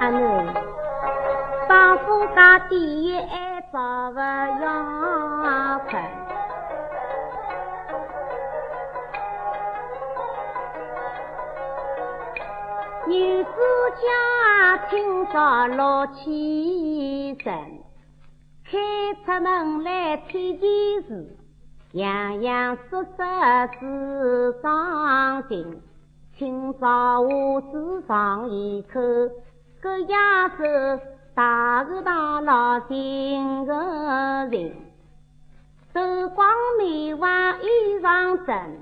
阿囡，丈夫家第一爱早不要困，女子家清早六起身，开出门来看电视，洋洋洒洒是伤心。清早我只尝一口，个牙手大个大老心个人，手光眉弯衣裳整，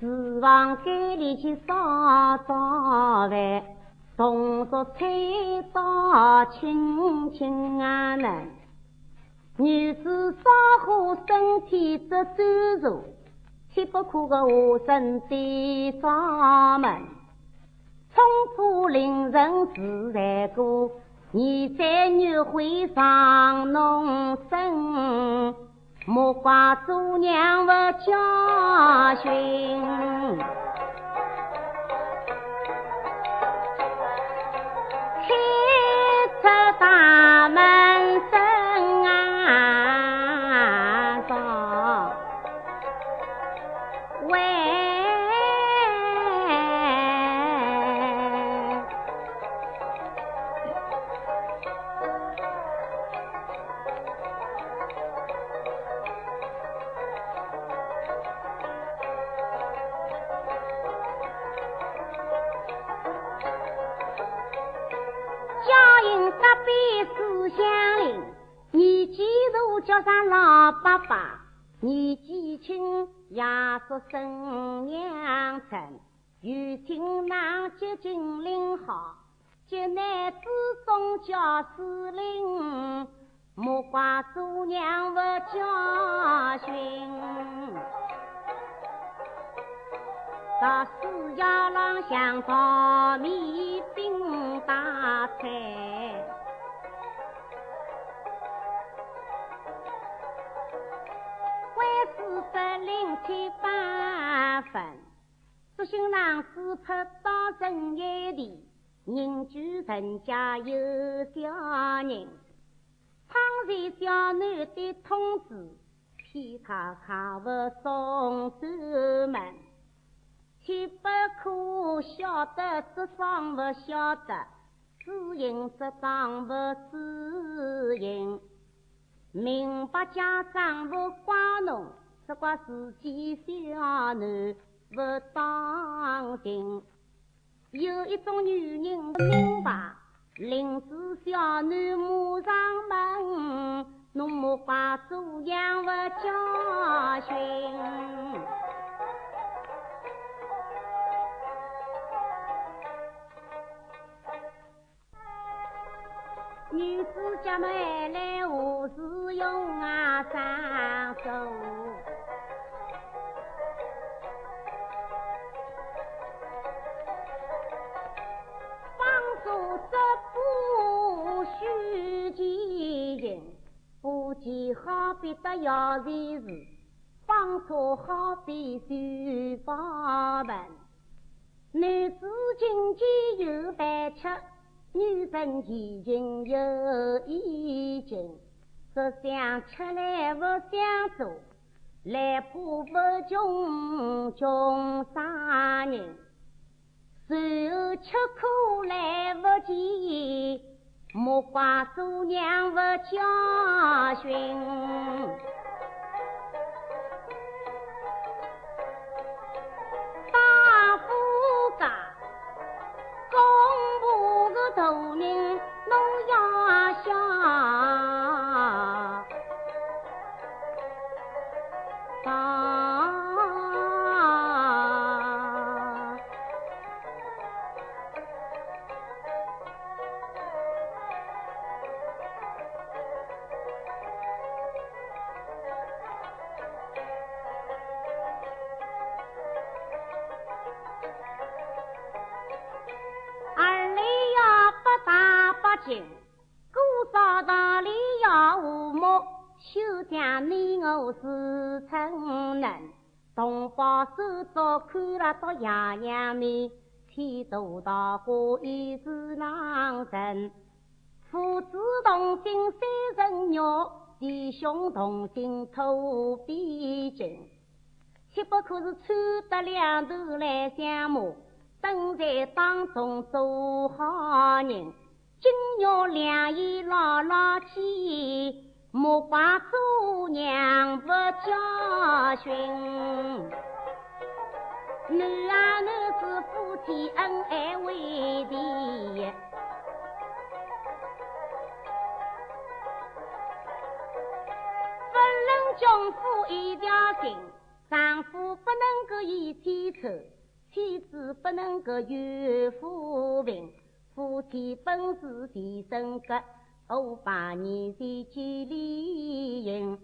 厨房间里去烧烧饭，动作菜刀轻轻啊嫩，女子烧火身体只端坐。切不可个下身的闸门，冲破凌人自然过，你在女会上弄身，莫怪做娘不教训，叫上老爸爸，年纪轻也说声娘亲。有听郎接金领好，接男子总叫司令，莫怪祖娘不教训。到寺窑廊向炒米饼打菜。零七八分，祝新郎子拍到人眼里，人聚人家有小人，倘若小男的通知，骗他卡不送出门，岂不可晓得这桩不晓得，只因这桩不知音，明白家长不怪侬。只怪自己小男不当心，有一种女人不明白，临时小男马上门，侬莫怪祖娘不教训。女子家买来何时用啊？上手。好比得要钱时，方车好比修房门。男子经济有饭吃，女人前情有意境。只想吃来不想做，来不不穷穷啥人？随后吃苦来不及。莫怪祖娘不教训。到爷娘面，天道桃花已是郎人，父子同心三人鸟，弟兄同心土比金。岂不可是穿得两头来相骂，等在当中做好人。今日两眼牢牢记。莫怪祖娘不教训，男啊男子夫妻恩爱为敌，不能丈夫一条心，丈夫不能够一天愁，妻子不能够怨夫贫，夫妻本是天生格。五百年前几里营，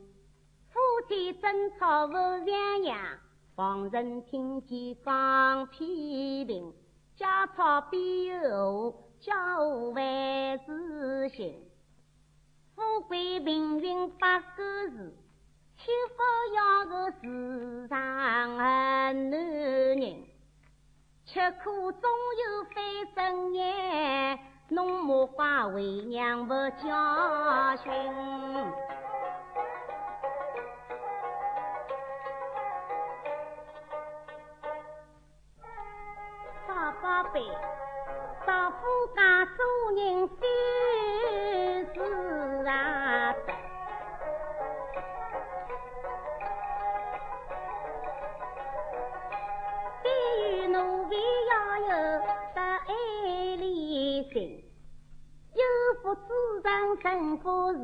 夫妻争吵不两样，旁人听见讲批评，家丑必有家务万事兴。富贵命运八个字，岂不要个世上男人？吃苦总有非正业。侬莫怪为娘不教训，大宝贝，丈夫家做人心事啊，必须努力要有得爱理心。有福之人成福事，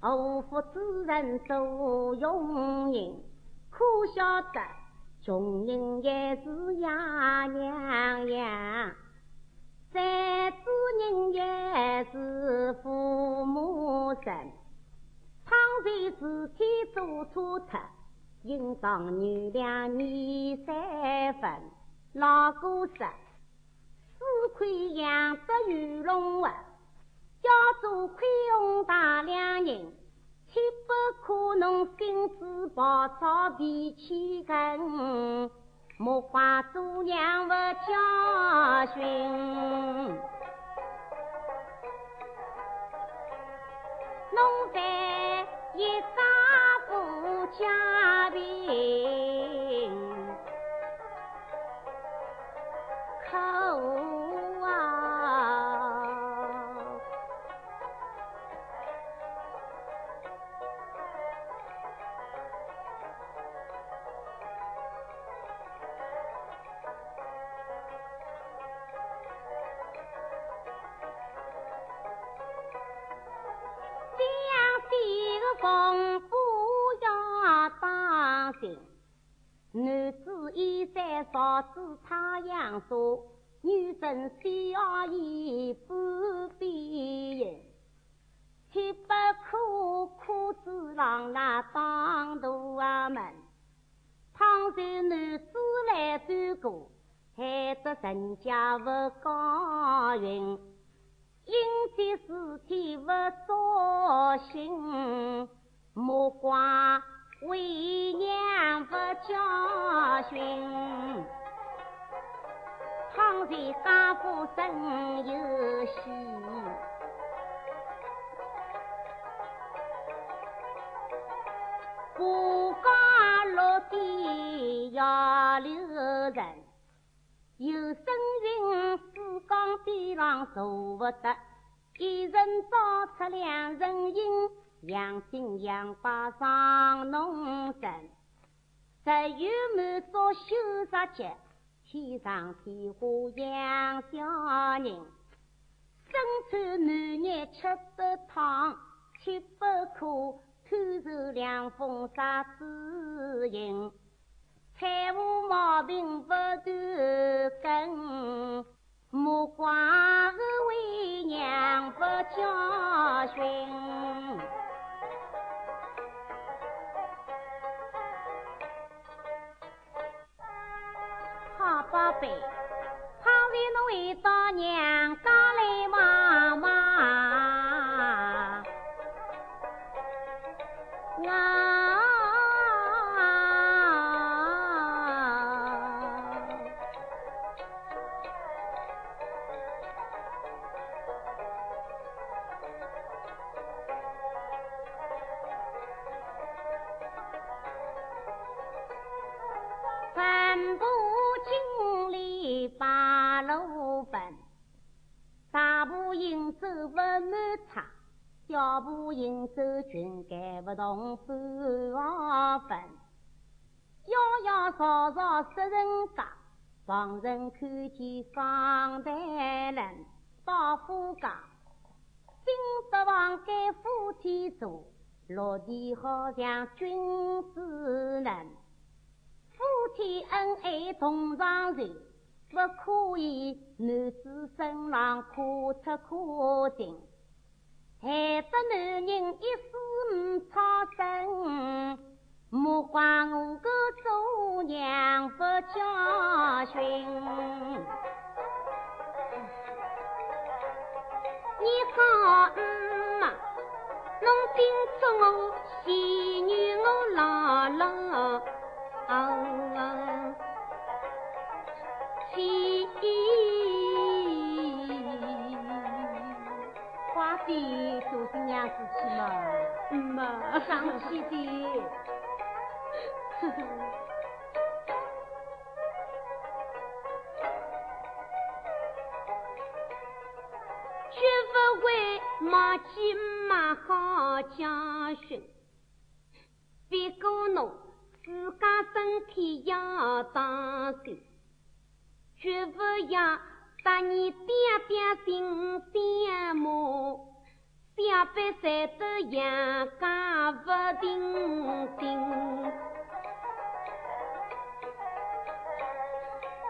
无福之人受庸人。可晓得，穷人也是呀娘呀，再子人也是父母生。倘若自己做错特，应当原谅你三分。老哥说，吃亏养得鱼龙啊。要做宽宏大量人，岂不可弄君子暴躁脾气硬？莫怪做娘不教训，少子太阳下，女生小衣半边影。岂不可苦子郎那当大门？倘若男子来转过，害得人家不高兴。因这事体不扫兴，莫怪。为娘不教训，倘若家父生有喜，不家落地要留人。有声云：四江边浪坐不得，一人造出两人影。养精养八上农神，十有满所修十节，天上天下养小人。身穿男衣吃得汤，岂不可偷受凉风杀子银？财务毛病不断根，莫怪我为娘不教训。宝贝，倘若侬回到娘家来脚步行走均赶不动半分。摇摇吵吵十人家，旁人看见方台人到夫家，金色房间夫妻坐，落地好像君子人，夫妻恩爱同床睡。不可以，男子身上可出可进，害得男人一时唔操心。莫怪我个做娘不教训。你好，嗯嘛，侬叮嘱我，快点做新娘子去嘛，嗯嘛，上去的。绝不会忘记妈好教训，别过侬自家身体要当心。绝不要把你爹爹心羡慕，小辈才得养家不定定。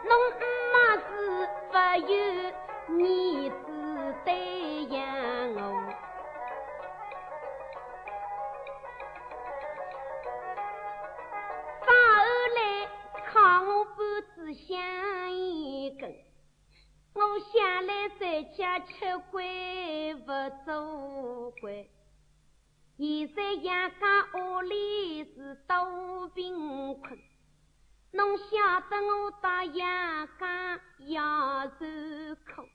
侬妈是不有儿子对呀家吃亏不做官，现在养家屋里是多贫困。侬晓得我到养家要受苦，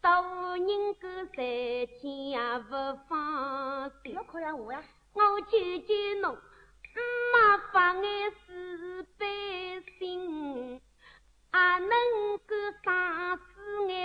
到人个在家不放心。我呀？我求求侬，妈发爱慈悲心。也能够 Nghe.